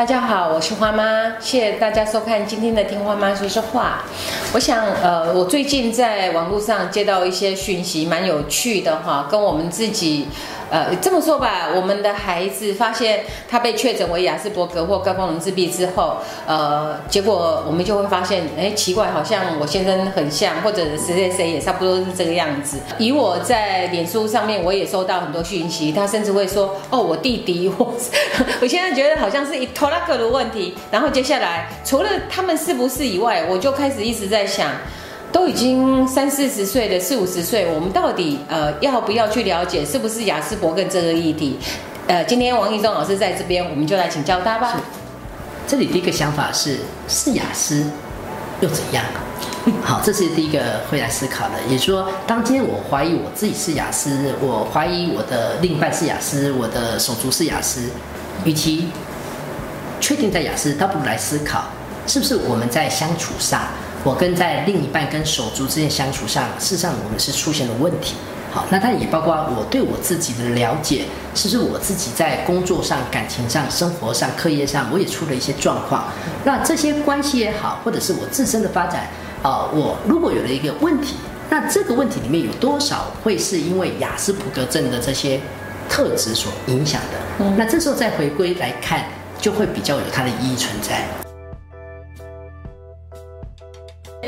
大家好，我是花妈，谢谢大家收看今天的听花妈说说话。我想，呃，我最近在网络上接到一些讯息，蛮有趣的哈，跟我们自己。呃，这么说吧，我们的孩子发现他被确诊为雅斯伯格或高功能自闭之后，呃，结果我们就会发现，哎，奇怪，好像我先生很像，或者谁谁谁也差不多是这个样子。以我在脸书上面，我也收到很多讯息，他甚至会说，哦，我弟弟，我 我现在觉得好像是一拖拉克的问题。然后接下来，除了他们是不是以外，我就开始一直在想。都已经三四十岁的四五十岁，我们到底呃要不要去了解是不是雅斯伯格这个议题？呃，今天王义忠老师在这边，我们就来请教他吧。这里第一个想法是是雅思又怎样？好，这是第一个会来思考的。也就是说，当今天我怀疑我自己是雅思，我怀疑我的另一半是雅思，我的手足是雅思，与其确定在雅思，倒不如来思考是不是我们在相处上。我跟在另一半跟手足之间相处上，事实上我们是出现了问题。好，那它也包括我对我自己的了解，是不是我自己在工作上、感情上、生活上、课业上，我也出了一些状况。那这些关系也好，或者是我自身的发展，啊，我如果有了一个问题，那这个问题里面有多少会是因为雅斯伯格症的这些特质所影响的？那这时候再回归来看，就会比较有它的意义存在。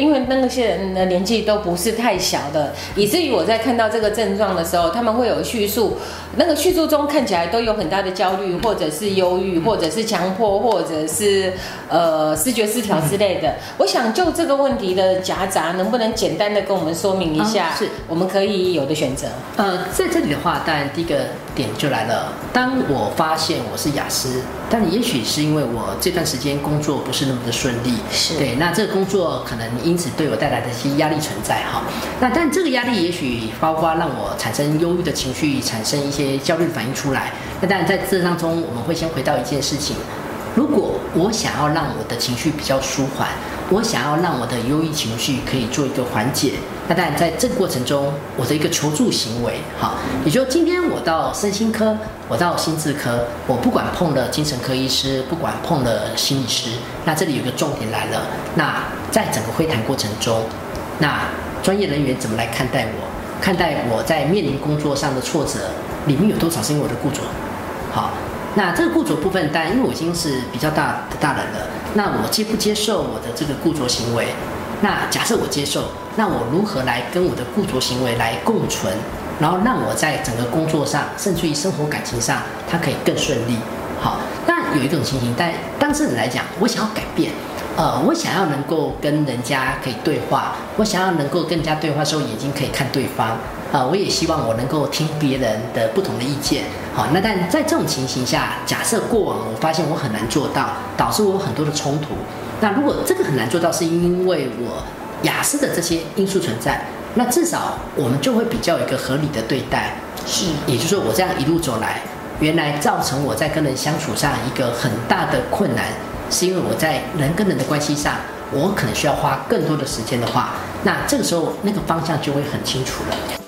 因为那些人的年纪都不是太小的，以至于我在看到这个症状的时候，他们会有叙述，那个叙述中看起来都有很大的焦虑，或者是忧郁，或者是强迫，或者是呃视觉失调之类的。我想就这个问题的夹杂，能不能简单的跟我们说明一下？是，我们可以有的选择。呃，在这里的话，当然第一个点就来了，当我发现我是雅思。但也许是因为我这段时间工作不是那么的顺利，是对，那这个工作可能因此对我带来的一些压力存在哈。那但这个压力也许包括让我产生忧郁的情绪，产生一些焦虑反应出来。那当然在这当中，我们会先回到一件事情：如果我想要让我的情绪比较舒缓。我想要让我的忧郁情绪可以做一个缓解，那当然在这个过程中，我的一个求助行为，好，也就今天我到身心科，我到心智科，我不管碰了精神科医师，不管碰了心理师，那这里有个重点来了，那在整个会谈过程中，那专业人员怎么来看待我？看待我在面临工作上的挫折，里面有多少是因为我的固着？好。那这个固着部分，但因为我已经是比较大的大人了，那我接不接受我的这个固着行为？那假设我接受，那我如何来跟我的固着行为来共存？然后让我在整个工作上，甚至于生活感情上，它可以更顺利。好，那有一种情形，但当事人来讲，我想要改变。呃，我想要能够跟人家可以对话，我想要能够跟人家对话的时候，眼睛可以看对方。啊，我也希望我能够听别人的不同的意见。好，那但在这种情形下，假设过往我发现我很难做到，导致我有很多的冲突。那如果这个很难做到，是因为我雅思的这些因素存在，那至少我们就会比较有一个合理的对待。是，也就是说，我这样一路走来，原来造成我在跟人相处上一个很大的困难。是因为我在人跟人的关系上，我可能需要花更多的时间的话，那这个时候那个方向就会很清楚了。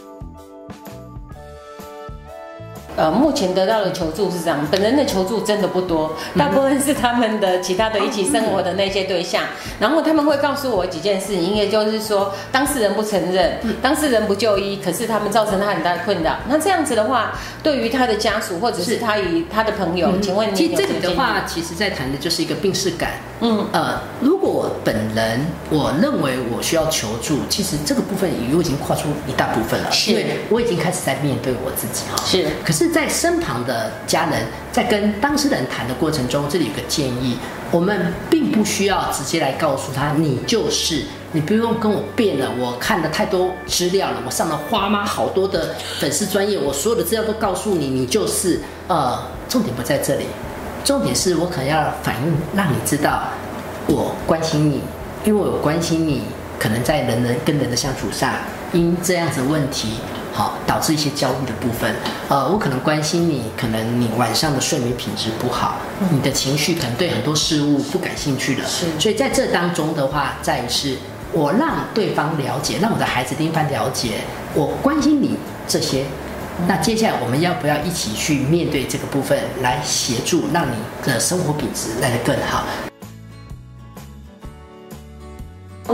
呃，目前得到的求助是这样，本人的求助真的不多，大部分是他们的其他的一起生活的那些对象，然后他们会告诉我几件事情，也就是说当事人不承认，当事人不就医，可是他们造成他很大的困扰。那这样子的话，对于他的家属或者是他与他的朋友，请问你？其实这里的话，其实在谈的就是一个病逝感。嗯，呃，如果本人我认为我需要求助，其实这个部分我已经跨出一大部分了，因为我已经开始在面对我自己哈。是，可是。在身旁的家人在跟当事人谈的过程中，这里有个建议：我们并不需要直接来告诉他你就是，你不用跟我辩了。我看了太多资料了，我上了花妈好多的粉丝专业，我所有的资料都告诉你，你就是。呃，重点不在这里，重点是我可能要反映，让你知道我关心你，因为我关心你，可能在人人跟人的相处上，因这样子问题。好，导致一些焦虑的部分。呃，我可能关心你，可能你晚上的睡眠品质不好，你的情绪可能对很多事物不感兴趣了。是，所以在这当中的话，在于是我让对方了解，让我的孩子另一半了解，我关心你这些，那接下来我们要不要一起去面对这个部分，来协助让你的生活品质来得更好？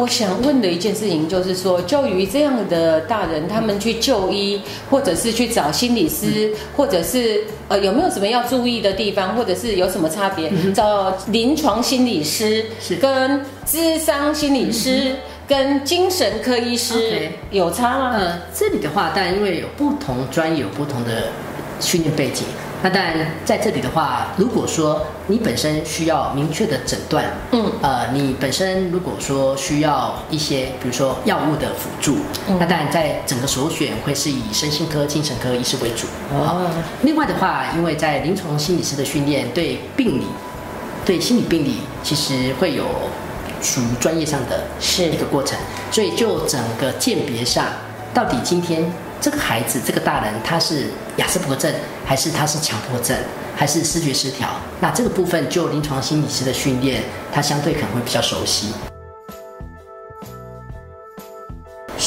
我想问的一件事情就是说，就于这样的大人，他们去就医，或者是去找心理师，或者是呃有没有什么要注意的地方，或者是有什么差别？找临床心理师跟智商心理师跟精神科医师有差吗？呃，这里的话，当然因为有不同专业有不同的训练背景，那当然在这里的话，如果说你本身需要明确的诊断，嗯。呃，你本身如果说需要一些，比如说药物的辅助，嗯。那当然在整个首选会是以身心科、精神科医师为主。哦，另外的话，因为在临床心理师的训练，对病理、对心理病理，其实会有属于专业上的是。一个过程，所以就整个鉴别上，到底今天这个孩子、这个大人他是雅斯伯格症，还是他是强迫症，还是视觉失调？那这个部分就临床心理师的训练，他相对可能会比较熟悉。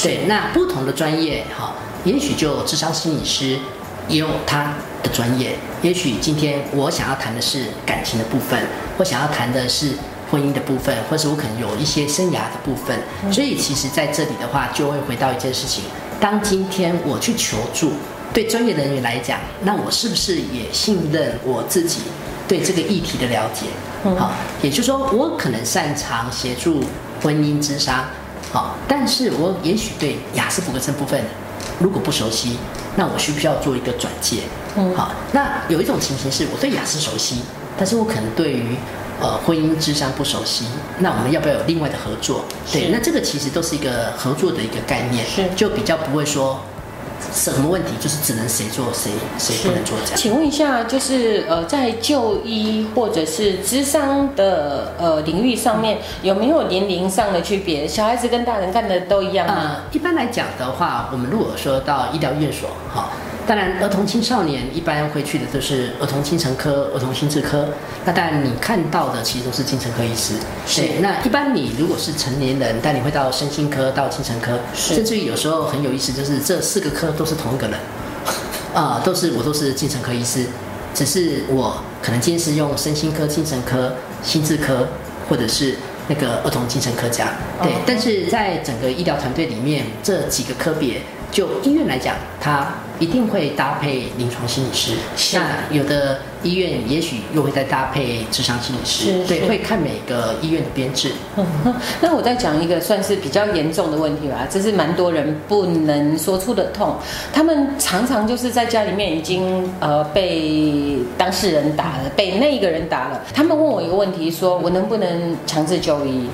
对，那不同的专业哈，也许就智商心理师也有他的专业，也许今天我想要谈的是感情的部分，我想要谈的是婚姻的部分，或是我可能有一些生涯的部分，所以其实在这里的话，就会回到一件事情：当今天我去求助，对专业人员来讲，那我是不是也信任我自己对这个议题的了解？嗯好，也就是说，我可能擅长协助婚姻之商，好，但是我也许对雅思伯格症部分如果不熟悉，那我需不需要做一个转介？嗯好，那有一种情形是我对雅思熟悉，但是我可能对于呃婚姻智商不熟悉，那我们要不要有另外的合作？对，那这个其实都是一个合作的一个概念，是就比较不会说什么问题就是只能谁做谁谁不能做这样。请问一下，就是呃，在就医或者是智商的呃领域上面，有没有年龄上的区别？小孩子跟大人干的都一样吗？呃，一般来讲的话，我们如果说到医疗院所，哈，当然儿童青少年一般会去的都是儿童精神科、儿童心智科。那当然你看到的其实都是精神科医师。是对那一般你如果是成年人，但你会到身心科、到精神科，甚至于有时候很有意思，就是这四个科都是同一个人，啊、都是我都是精神科医师，只是我可能今天是用身心科、精神科、心智科，或者是那个儿童精神科家。对，哦但是在整个医疗团队里面，这几个科别，就医院来讲，它一定会搭配临床心理师。是那有的医院也许又会再搭配智商心理师。对，会看每个医院的编制。嗯 那我再讲一个算是比较严重的问题吧，这是蛮多人不能说出的痛。他们常常就是在家里面已经呃被当事人打了，被那个人打了。他们问我一个问题，说我能不能强制就医？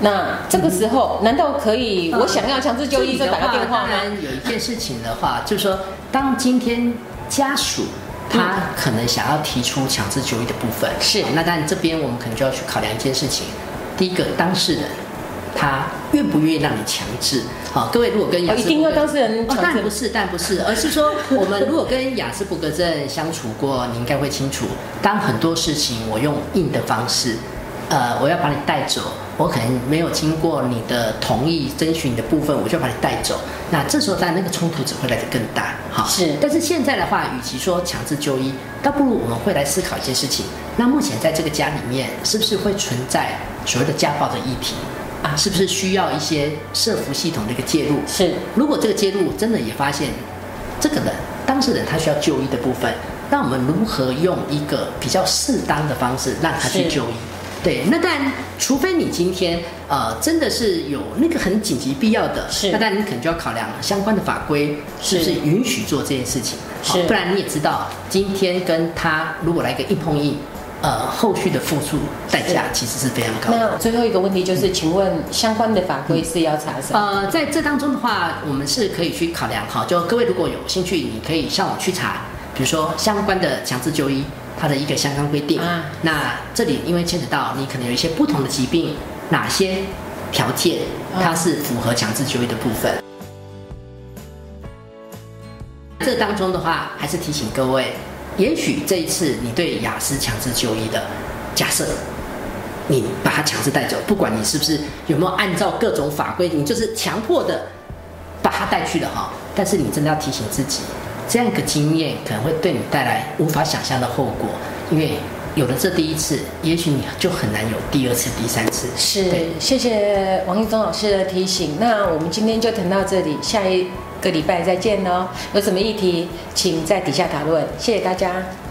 那这个时候难道可以？我想要强制就医，就打个电话吗？当然有一件事情。的话，就是。说，当今天家属他可能想要提出强制就医的部分，是。那当然这边我们可能就要去考量一件事情。第一个，当事人他愿不愿意让你强制？好，各位如果跟雅哦，斯一定要当事人哦，当强制然不是，但不是，而是说，我们如果跟雅斯伯格症相处过，你应该会清楚，当很多事情我用硬的方式，呃，我要把你带走，我可能没有经过你的同意，征询你的部分，我就把你带走。那这时候，当然那个冲突只会来得更大。哈，是但是现在的话，与其说强制就医，倒不如我们会来思考一件事情。那目前在这个家里面，是不是会存在所谓的家暴的议题？啊，是不是需要一些社服系统的一个介入？是如果这个介入真的也发现这个人当事人他需要就医的部分，那我们如何用一个比较适当的方式让他去就医？对，那当然，除非你今天呃真的是有那个很紧急必要的，是那当然你可能就要考量相关的法规是不是是允许做这件事情，好是不然你也知道，今天跟他如果来个硬碰硬，呃，后续的付出代价其实是非常高的。那最后一个问题就是，请问相关的法规是要查什么？呃，在这当中的话，我们是可以去考量哈，就各位如果有兴趣，你可以上网去查，比如说相关的强制就医它的一个相关规定。啊那这里因为牵扯到你可能有一些不同的疾病，哪些条件它是符合强制就医的部分。这当中的话，还是提醒各位，也许这一次你对雅思强制就医的假设，你把他强制带走，不管你是不是有没有按照各种法规，你就是强迫的把他带去了哈。但是你真的要提醒自己，这样一个经验可能会对你带来无法想象的后果，因为有了这第一次，也许你就很难有第二次、第三次。是对，谢谢王一中老师的提醒。那我们今天就谈到这里，下一个礼拜再见喽。有什么议题，请在底下讨论。谢谢大家。